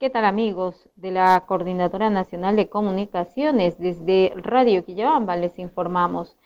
¿Qué tal amigos de la Coordinadora Nacional de Comunicaciones? Desde Radio Quillabamba les informamos.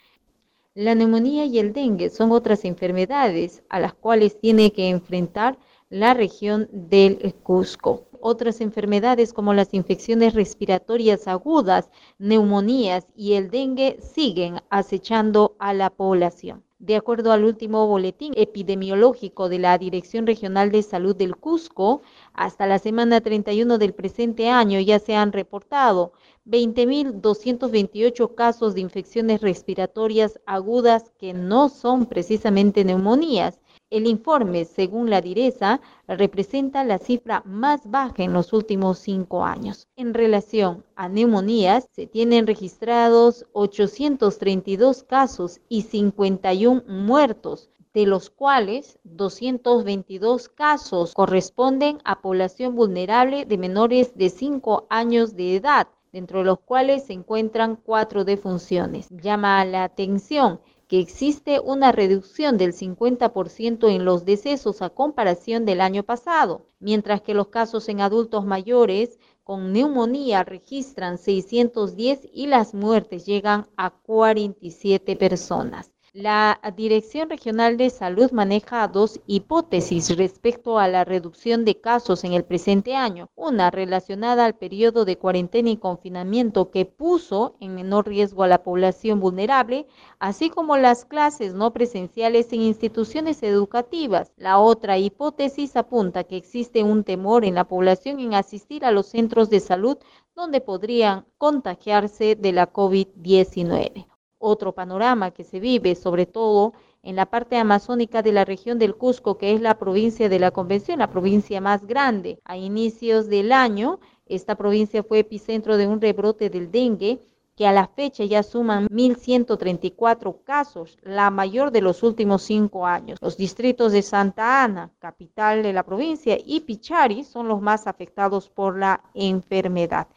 La neumonía y el dengue son otras enfermedades a las cuales tiene que enfrentar la región del Cusco. Otras enfermedades como las infecciones respiratorias agudas, neumonías y el dengue siguen acechando a la población. De acuerdo al último boletín epidemiológico de la Dirección Regional de Salud del Cusco, hasta la semana 31 del presente año ya se han reportado 20.228 casos de infecciones respiratorias agudas que no son precisamente neumonías el informe, según la direza, representa la cifra más baja en los últimos cinco años. En relación a neumonías, se tienen registrados 832 casos y 51 muertos, de los cuales 222 casos corresponden a población vulnerable de menores de 5 años de edad, dentro de los cuales se encuentran cuatro defunciones. Llama la atención que existe una reducción del 50% en los decesos a comparación del año pasado, mientras que los casos en adultos mayores con neumonía registran 610 y las muertes llegan a 47 personas. La Dirección Regional de Salud maneja dos hipótesis respecto a la reducción de casos en el presente año. Una relacionada al periodo de cuarentena y confinamiento que puso en menor riesgo a la población vulnerable, así como las clases no presenciales en instituciones educativas. La otra hipótesis apunta que existe un temor en la población en asistir a los centros de salud donde podrían contagiarse de la COVID-19 otro panorama que se vive, sobre todo en la parte amazónica de la región del Cusco, que es la provincia de la Convención, la provincia más grande. A inicios del año, esta provincia fue epicentro de un rebrote del dengue que a la fecha ya suman 1.134 casos, la mayor de los últimos cinco años. Los distritos de Santa Ana, capital de la provincia, y Pichari son los más afectados por la enfermedad.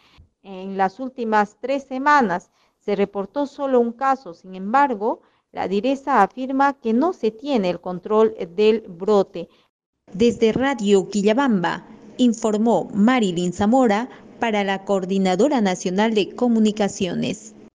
En las últimas tres semanas, se reportó solo un caso, sin embargo, la direza afirma que no se tiene el control del brote. Desde Radio Quillabamba, informó Marilyn Zamora para la Coordinadora Nacional de Comunicaciones.